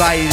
by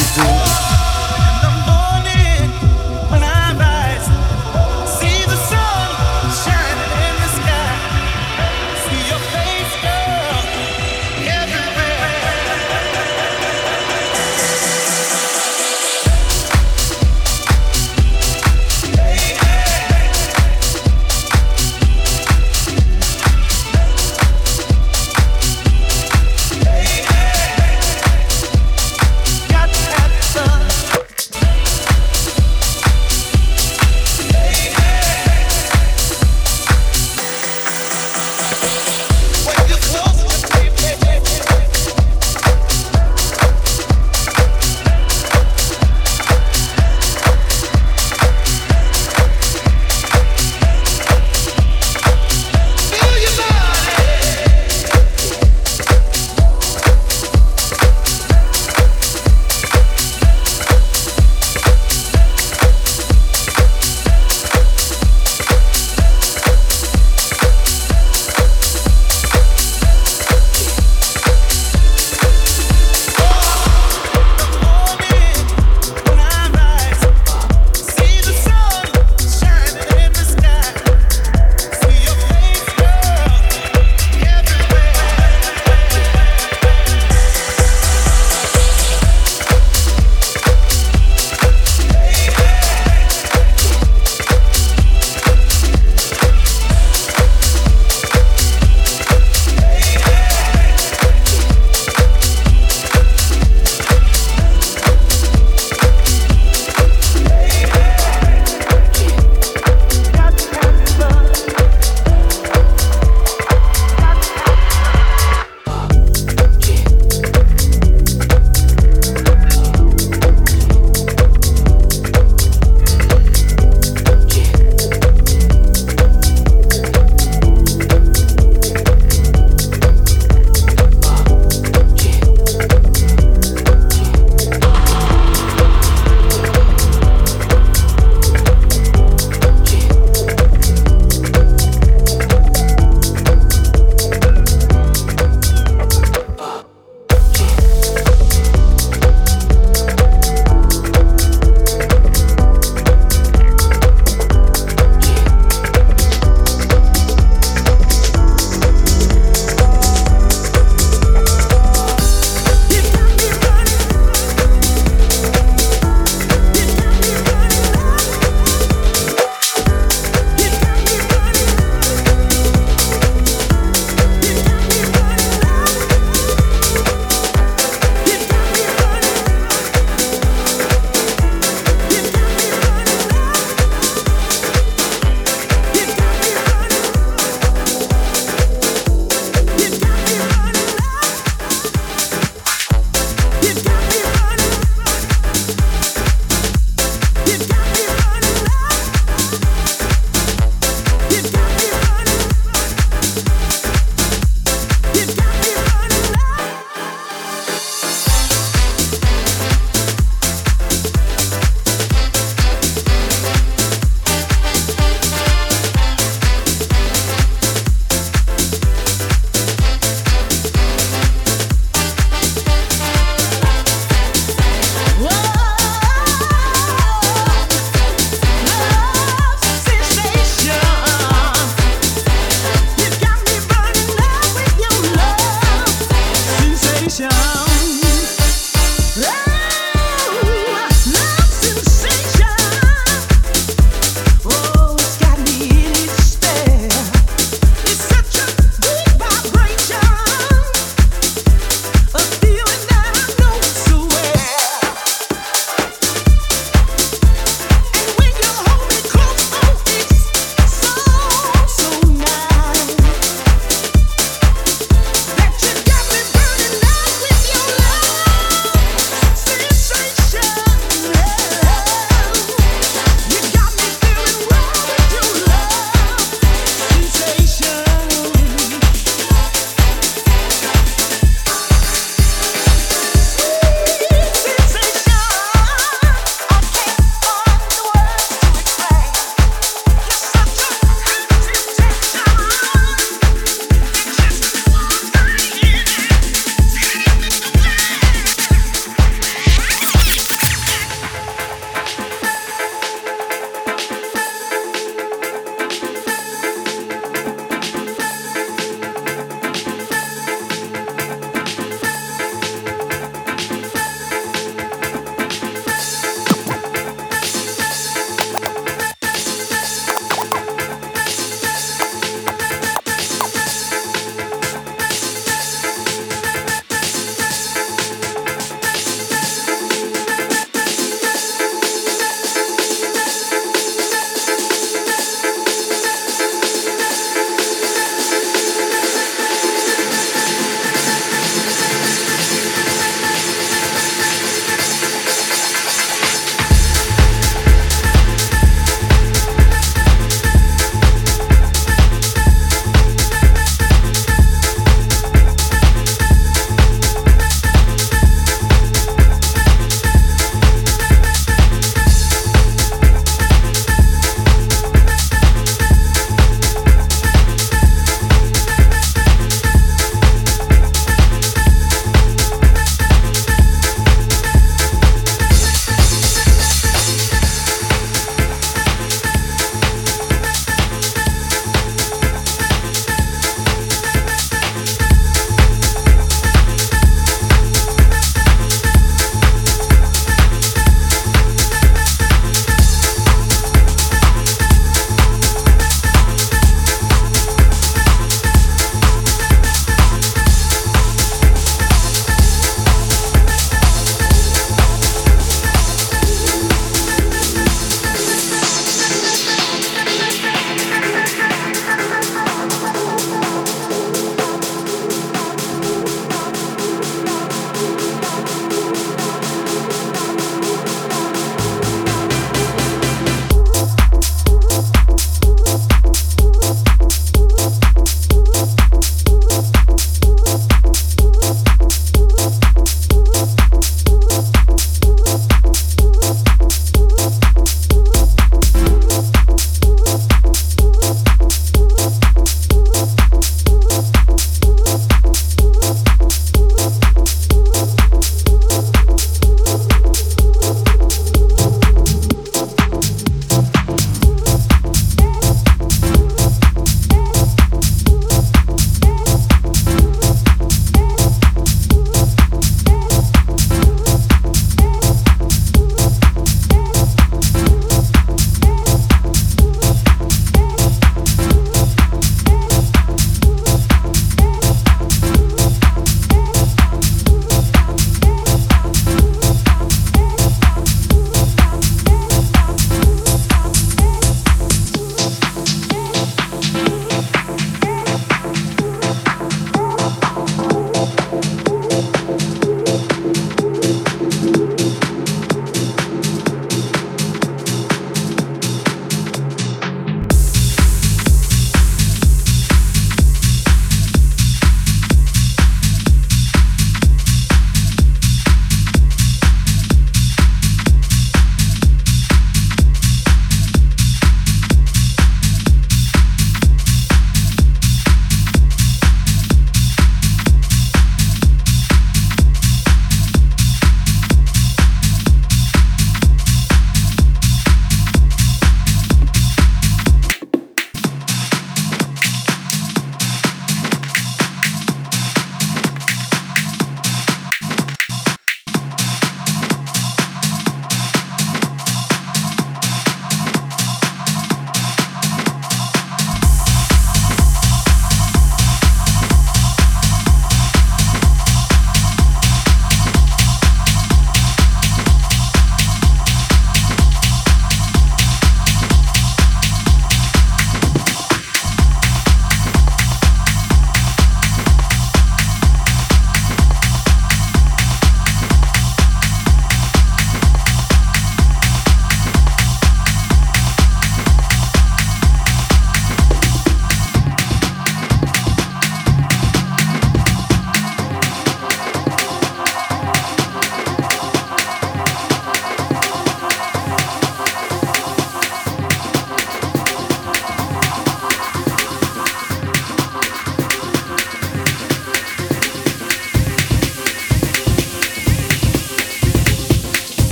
샤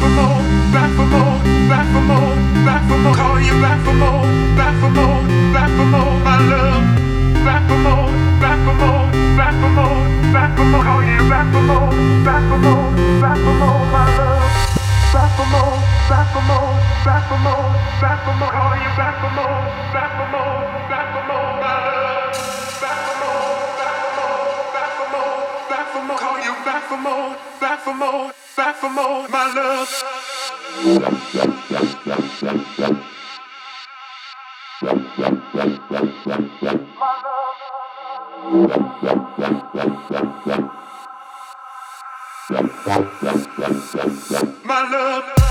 for more, back for more, back for more, back for more, call you back for more, back for more, back for more, my love. Back for more, back for more, back for more, back for more, call you back for more, back for more, back for more, my love. Back for more, back for more, back for more, back for more, call you back for more, back for more, back for more, my love. Back for more, back for more, back for more, back for more, call you back for more, back for more, back for more, my love. My love. My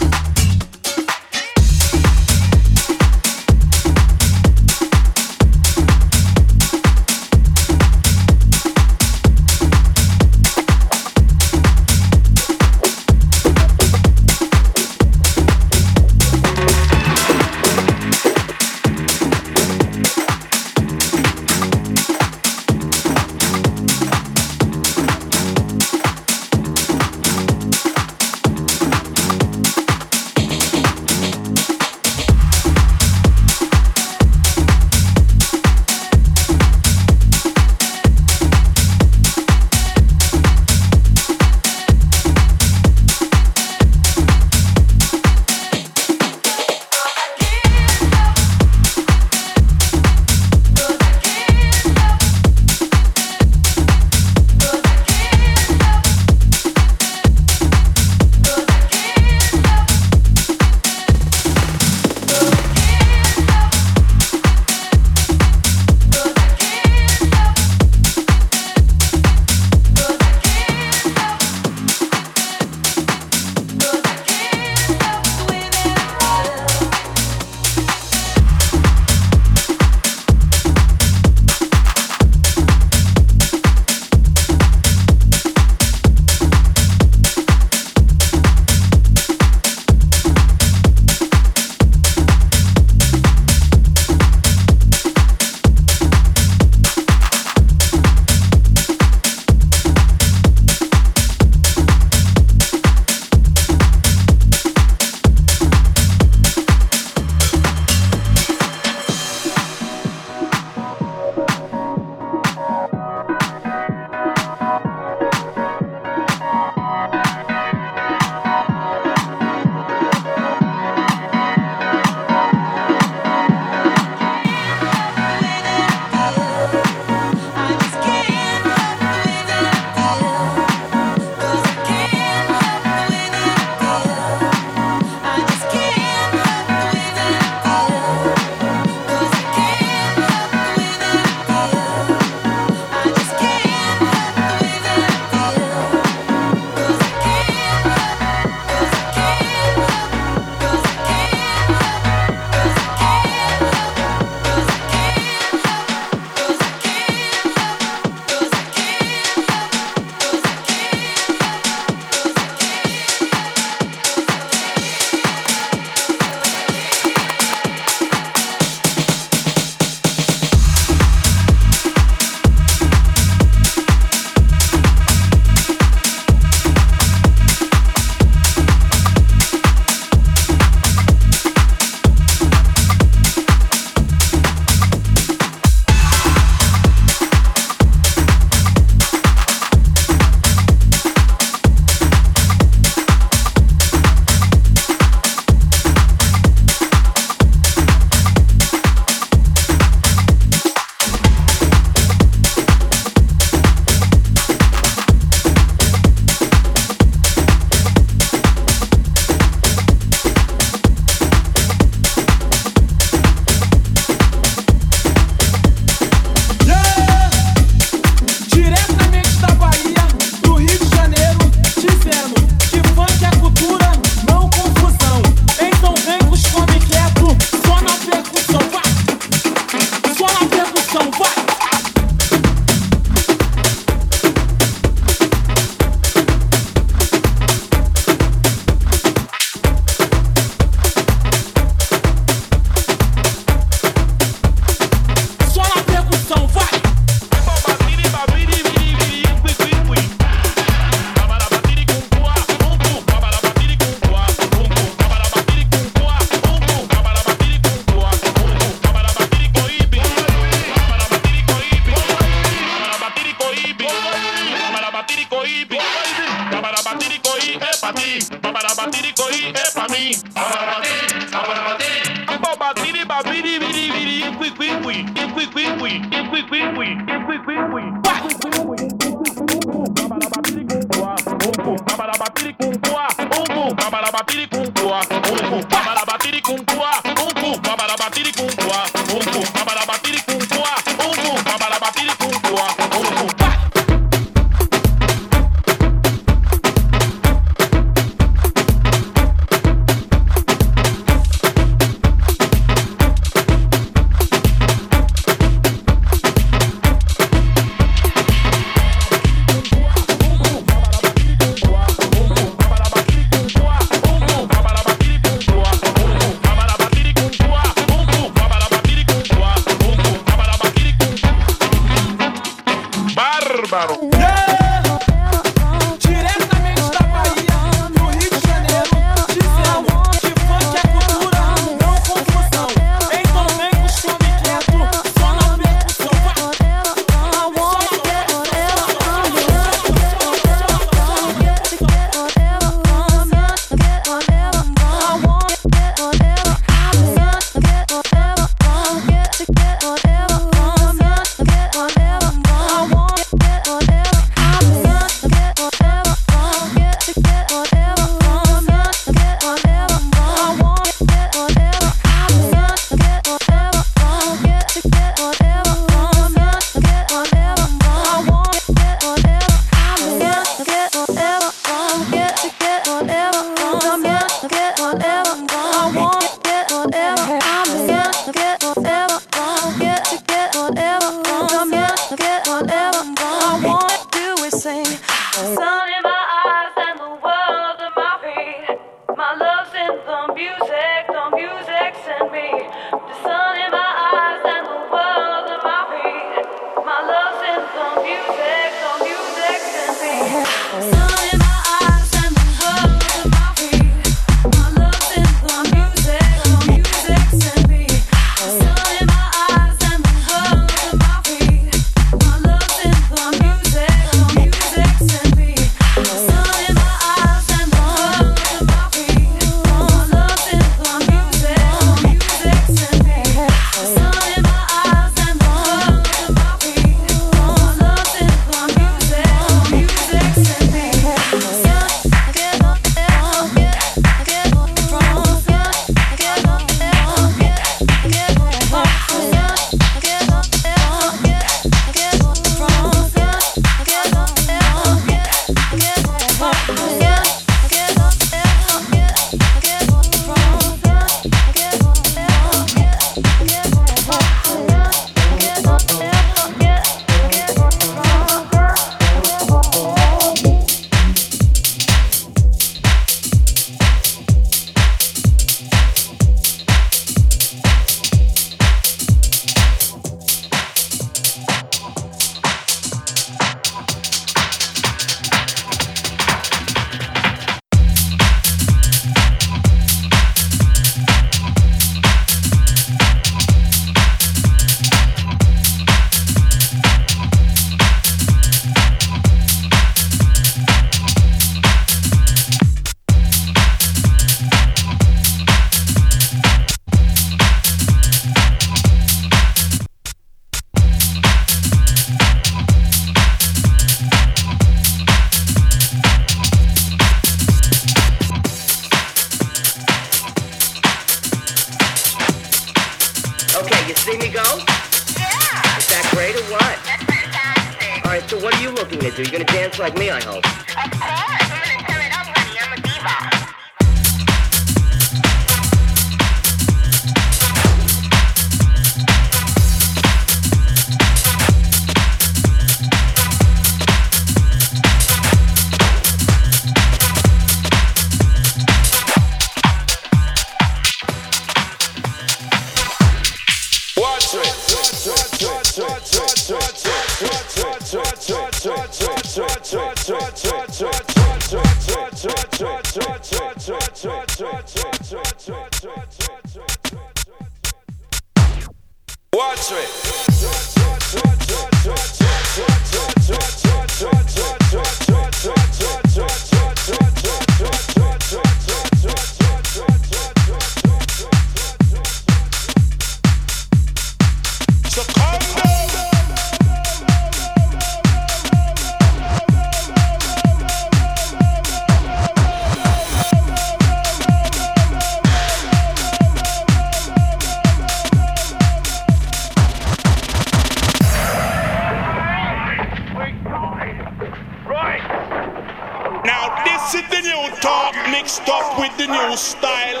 The new style.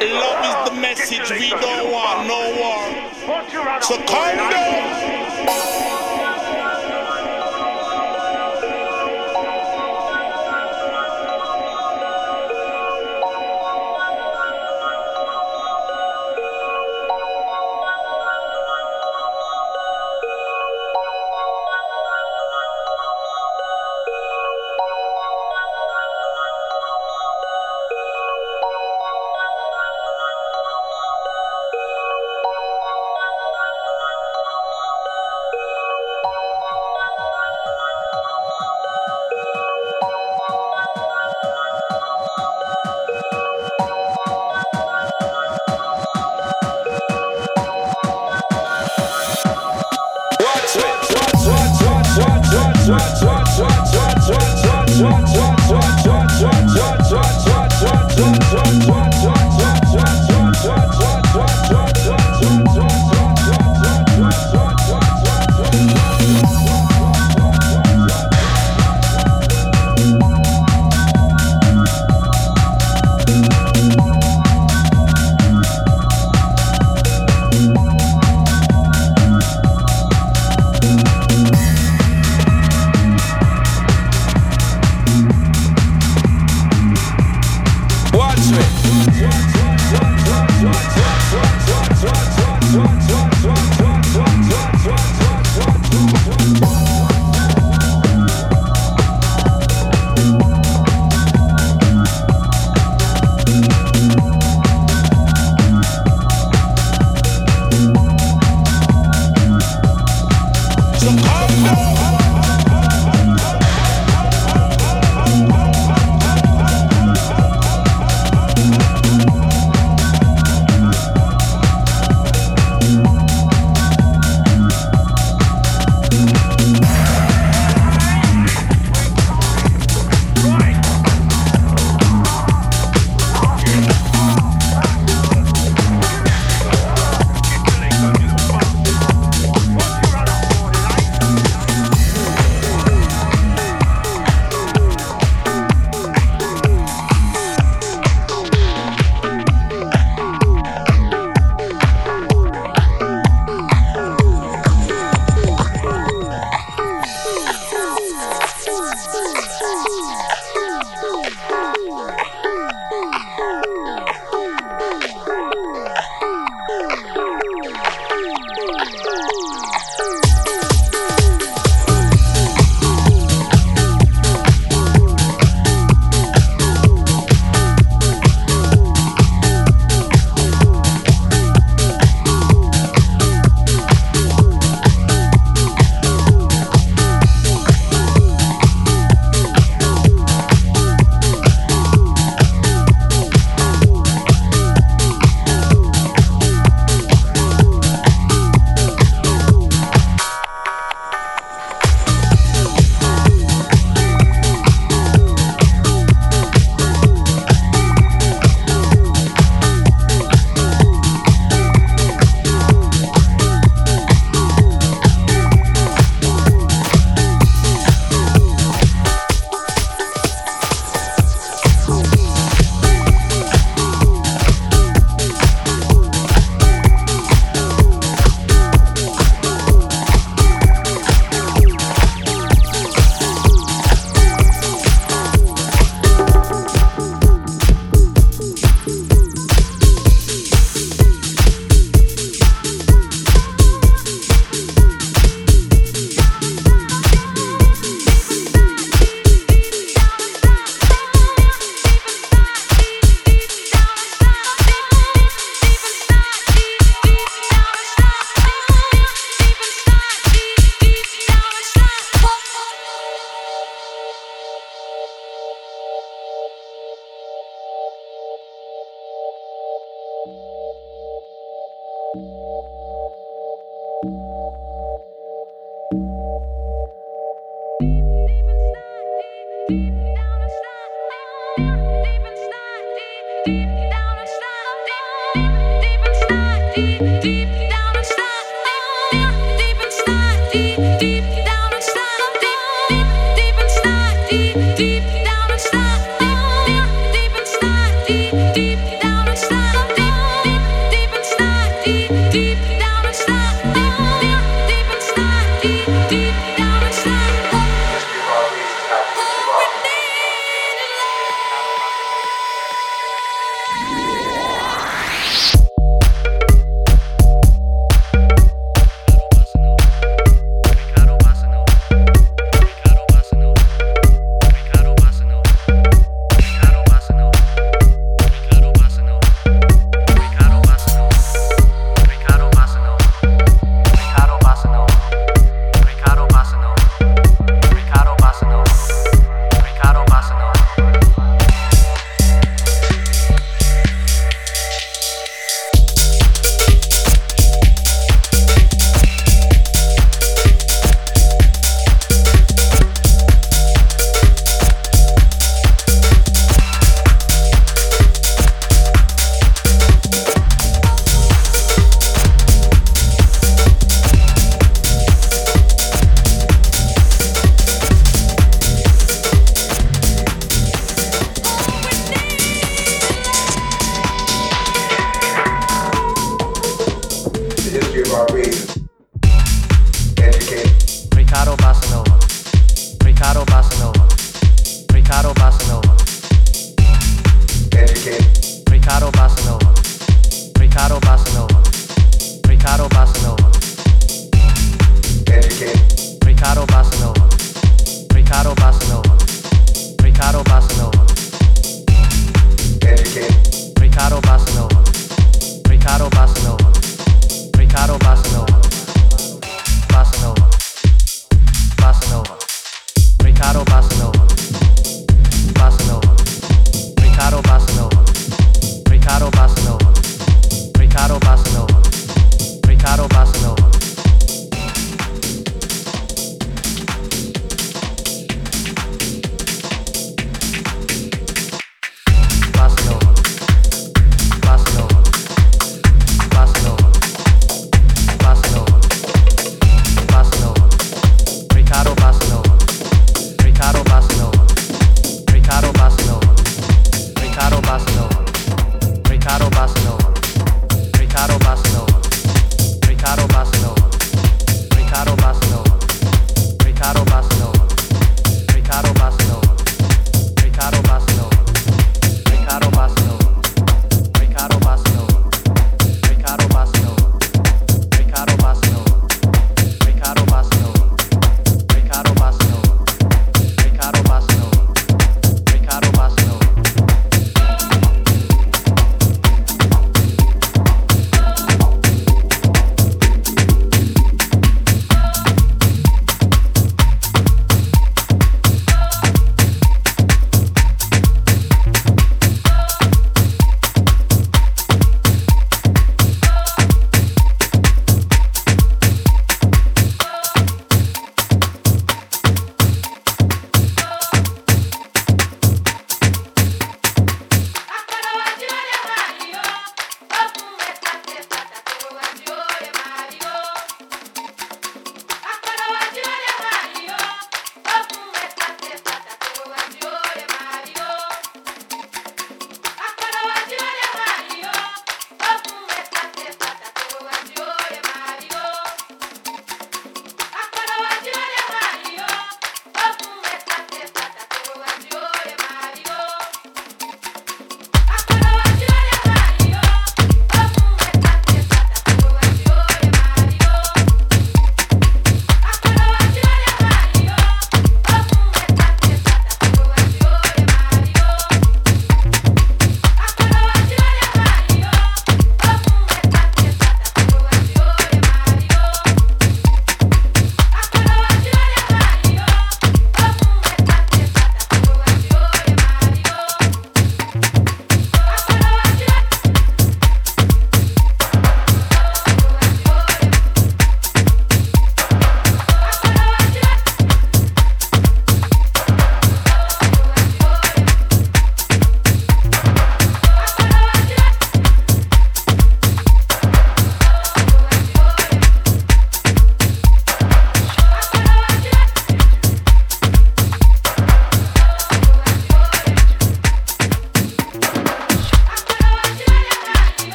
Love is the message, we don't want no war. So calm down.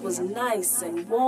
Was nice and warm.